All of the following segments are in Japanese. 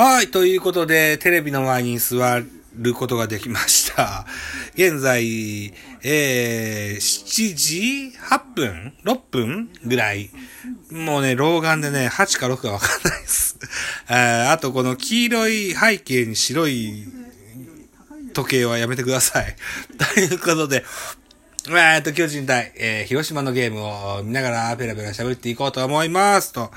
はい、ということで、テレビの前に座ることができました。現在、えー、7時 ?8 分 ?6 分ぐらい。もうね、老眼でね、8か6かわかんないです。あーあと、この黄色い背景に白い時計はやめてください。ということで、えっと、巨人対、えー広島のゲームを見ながらペラペラ喋っていこうと思います。と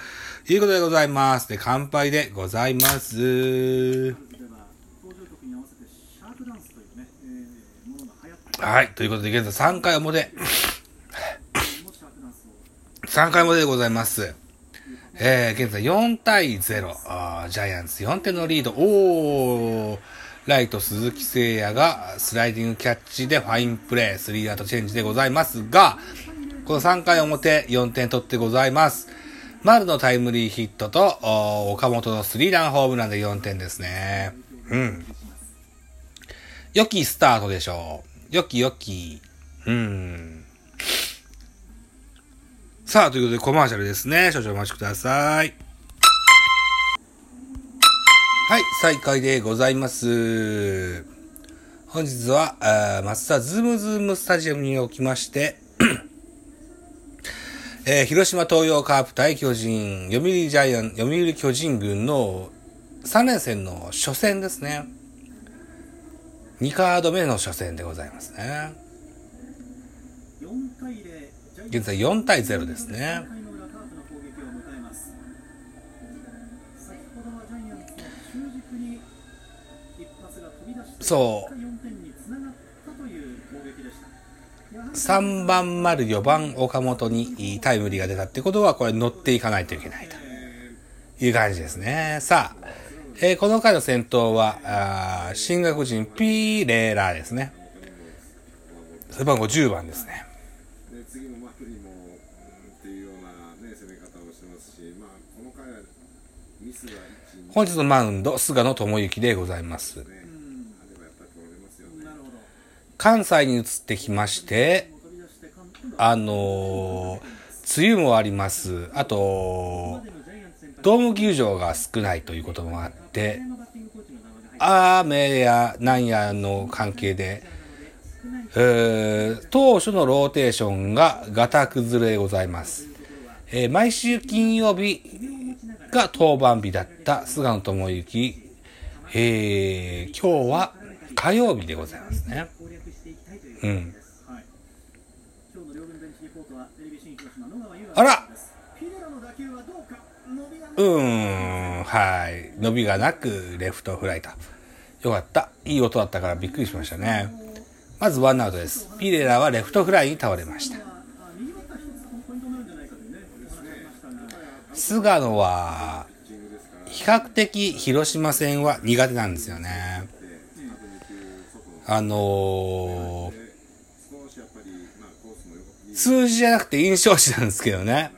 いうことでございます。で、乾杯でございます。はい、ということで、現在3回表、3回表でございます。えー、現在4対0。ジャイアンツ4点のリード。おー。ライト鈴木誠也がスライディングキャッチでファインプレー、スリーアウトチェンジでございますが、この3回表4点取ってございます。丸のタイムリーヒットと、岡本のスリーランホームランで4点ですね。うん。良きスタートでしょう。良き良き。うん。さあ、ということでコマーシャルですね。少々お待ちください。はい、再開でございます。本日は、あー松田ズームズームスタジアムにおきまして、えー広島東洋カープ対巨人、読売ジャイアン、読売巨人軍の3連戦の初戦ですね。2カード目の初戦でございますね。現在4対0ですねそう4点につながったという攻撃でしたやはり3番丸4番岡本にタイムリーが出たってことは、これ乗っていかないといけないという感じですね。さあ、えーこの回の先頭は、新学人ピーレーラーですね。背番号10番ですね。で次のマクリも、うん、っていうような、ね、攻め方をしてますし、まあ、この回はミスが1、2本日のマウンド、菅野智之でございます。ね、あればやっぱり取れますよね。なるほど関西に移ってきまして、あのー、梅雨もあります。あと、ドーム球場が少ないということもあって、雨やなんやの関係で、え当初のローテーションがガタ崩れでございます。えー毎週金曜日が当番日だった菅野智之、えー今日は火曜日でございますね。うことうん。あらうーん、はい。伸びがなく、レフトフライと。よかった。いい音だったからびっくりしましたね。まずワンアウトです。ピレラはレフトフライに倒れました。菅野は、比較的広島戦は苦手なんですよね。あのー、数字じゃなくて印象値なんですけどね。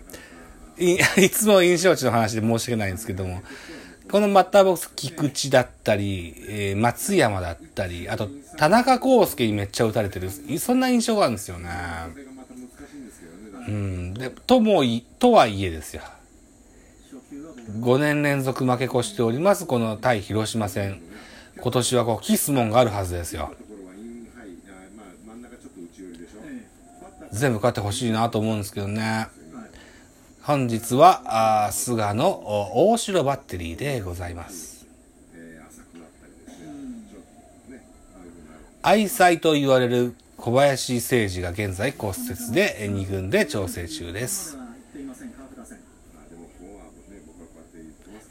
い いつも印象値の話で申し訳ないんですけども、このバッターボックス、菊池だったり、えー松山だったり、あと、田中康介にめっちゃ打たれてる、そんな印象があるんですよね。うん。で、ともい、とはいえですよ。5年連続負け越しております、この対広島戦。今年はこう、キスモンがあるはずですよ。全部勝ってほしいなと思うんですけどね。本日は、あ菅野、お大城バッテリーでございます。愛妻と言われる小林誠司が現在骨折で2軍で調整中です。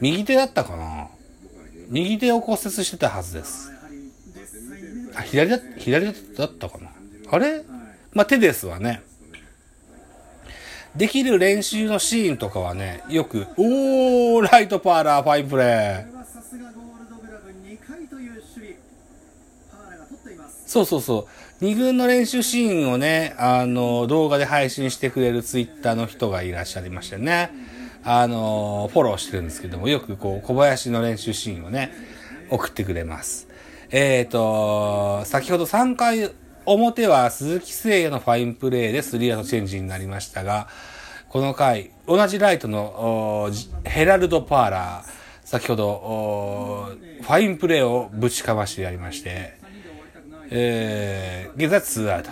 右手だったかな、右手を骨折してたはずです。あ、左だ、左だったかな？あれ？まあ、手ですわね。できる練習のシーンとかはね、よく、おー、ライトパーラー、ファインプレー。そうそうそう。二軍の練習シーンをね、あの、動画で配信してくれるツイッターの人がいらっしゃいましてね。あの、フォローしてるんですけども、よくこう、小林の練習シーンをね、送ってくれます。えっ、と、先ほど3回表は鈴木誠也のファインプレーでスリーアウトチェンジになりましたが、この回、同じライトのヘラルド・パーラー、先ほど、ファインプレーをぶちかましてやりまして、えー、現在ツーアウト。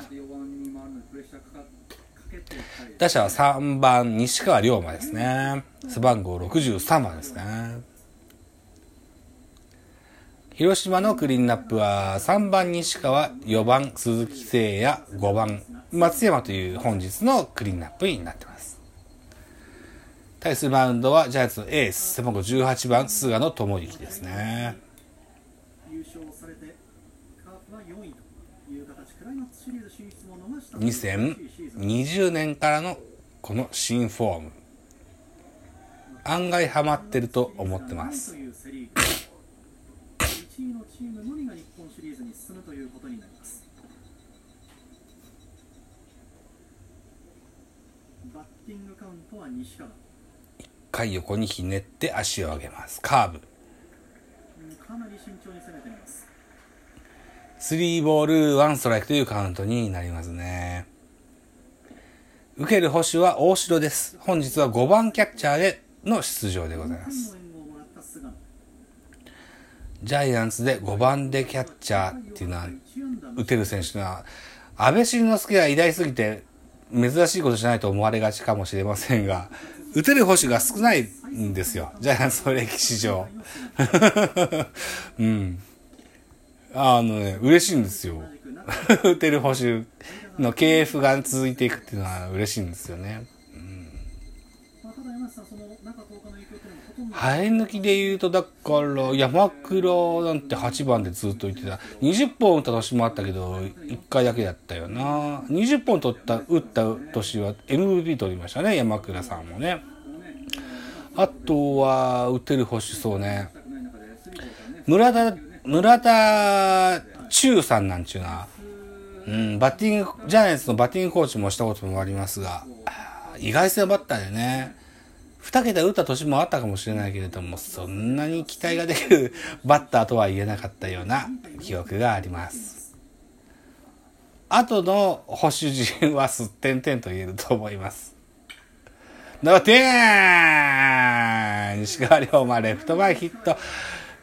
打者は3番、西川龍馬ですね。背番号63番ですね。広島のクリーンナップは3番西川、4番鈴木誠也、5番松山という本日のクリーンナップになってます。対するマウンドはジャイアンツのエース、背番号18番菅野智之ですね。優勝されてカープは4位という形クライマックスシリーズ進出も逃した2020年からのこの新フォーム。案外ハマってると思ってます1位のチームのみが日本シリーズに進むということになりますバッティングカウントは西川回横にひねって足を上げます。カーブ。うんかなり慎重に攻めていますスリーボール、ワンストライクというカウントになりますね。受ける星は大城です。本日は5番キャッチャーでの出場でございます。の援護をもらった菅野ジャイアンツで5番でキャッチャーっていうのは、打てる選手は、安倍晋之助が偉大すぎて、珍しいことじゃないと思われがちかもしれませんが、打てる星が少ないんですよ。ジャイアンツの歴史上。うん。あのね、嬉しいんですよ。打てる星の KF が続いていくっていうのは嬉しいんですよね。まあ、ただ山下さんその中10日の影響というのはほとんど生え抜きで言うと、だから、山黒なんて8番でずっと言ってた。20本打った年もあったけど、1回だけだったよな。20本取った、打った年は MVP 取りましたね、山倉さんもね。あとは、打てる星そうね。村田、村田中さんなんちゅうな。うん、バッティング、ジャイアンツのバッティングコーチもしたこともありますが、意外性バッターでね。二桁打った年もあったかもしれないけれども、そんなに期待ができる バッターとは言えなかったような記憶があります。後の保守陣はすってんてんと言えると思います。のてーん西川龍馬レフト前ヒット。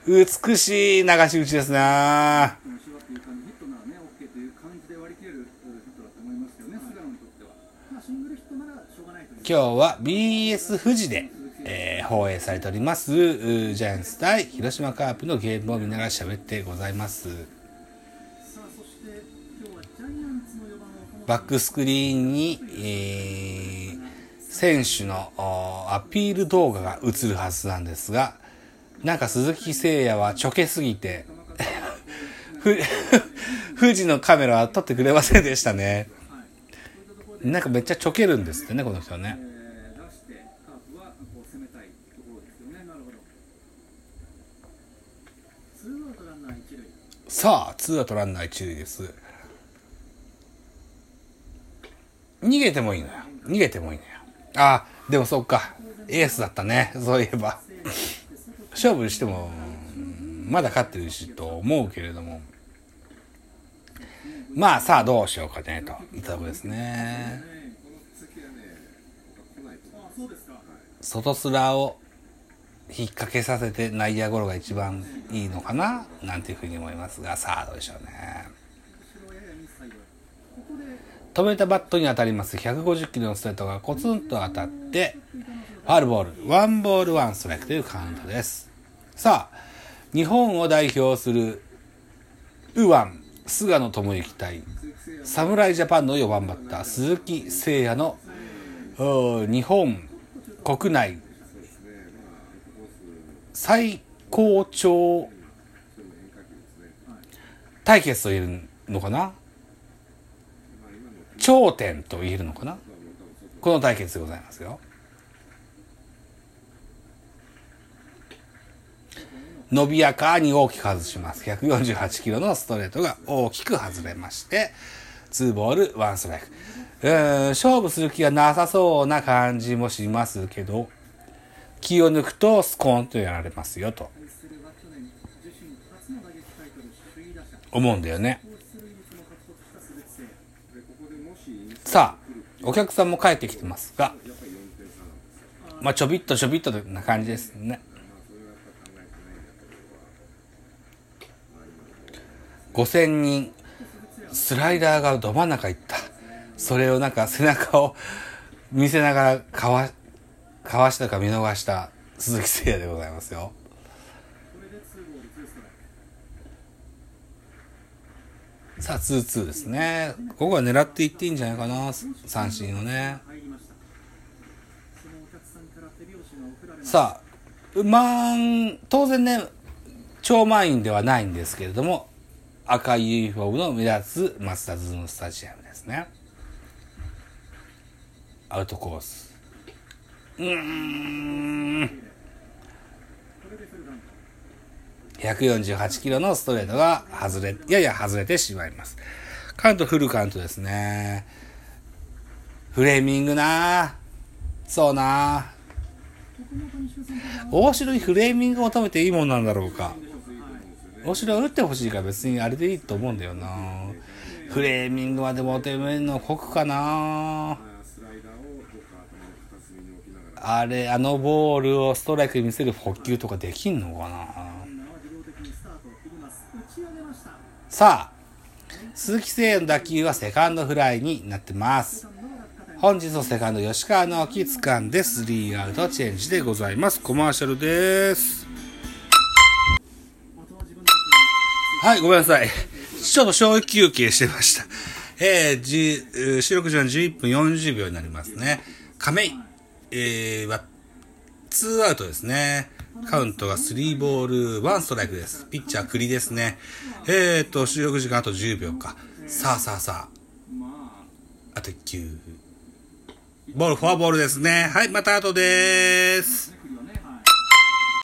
美しい流し打ちですな日は BS 富士で、えー放映されております、ジャイアンツ対広島カープのゲームを見ながら喋ってございます。バックスクリーンに、えー選手のアピール動画が映るはずなんですが、なんか鈴木誠也はちょけすぎて、富士のカメラは撮ってくれませんでしたね。なんかめっちゃちょけるんですってね、この人はねさあ、ツーアウトランナー一塁です。逃げてもいいのよ。逃げてもいいのよ。ああ、でもそっか。エースだったね。そういえば。勝負しても、うんまだ勝ってるしと思うけれども。まあさあどうしようかね、といったところですね。この席はね、僕は来ないと思あそうですか外スラを引っ掛けさせて内野ゴロが一番いいのかななんていうふうに思いますが、さあどうでしょうね。止めたバットに当たります150キロのストレートがコツンと当たって、ファールボール、ワンボールワンストライクというカウントです。さあ、日本を代表する、右腕、菅野智之対、侍ジャパンの4番バッター、鈴木誠也の、日本国内最高潮対決と言えるのかな？頂点と言えるのかな？この対決でございますよ。伸びやかに大きく外します。148キロのストレートが大きく外れまして、2ボール1ストライク。うん勝負する気がなさそうな感じもしますけど、気を抜くとスコーンとやられますよと思うんだよね。さあ、お客さんも帰ってきてますが、まあちょびっとちょびっとな感じですね。まあそれはやっぱ考5000人、スライダーがど真ん中行った。それをなんか背中を見せながらかわ、かわしたか見逃した鈴木誠也でございますよ。これでツーツーストライクさあ、2-2ですね。ここは狙っていっていいんじゃないかな、三振をね。さんから手拍子が送られますさあ、満、当然ね、超満員ではないんですけれども、赤いユニフォームの目立つマスターズのスタジアムですね。アウトコース。うーん。148キロのストレートが外れ、やや外れてしまいます。カウントフルカウントですね。フレーミングなそうなここも谷繁さんから大城にフレーミングを求めていいもんなんだろうか。でしょうかはい大城は打ってほしいから別にあれでいいと思うんだよなフレーミングまで求めるの酷かなまあスライダーをどっかなあれ、あのボールをストライクに見せる補給とかできんのかなさあ、鈴木誠也の打球はセカンドフライになってます。本日のセカンド吉川直樹掴んでスリーアウトチェンジでございます。コマーシャルです。はい、ごめんなさい。ちょっと小休憩してました。えー、じ収録時間11分40秒になりますね。亀井、えー、は、2アウトですね。カウントが3ボール、1ストライクです。ピッチャー栗ですね。えーと、収録時間あと10秒か。さあさあさあ、あと9。ボール、フォアボールですね。はい、また後でーす。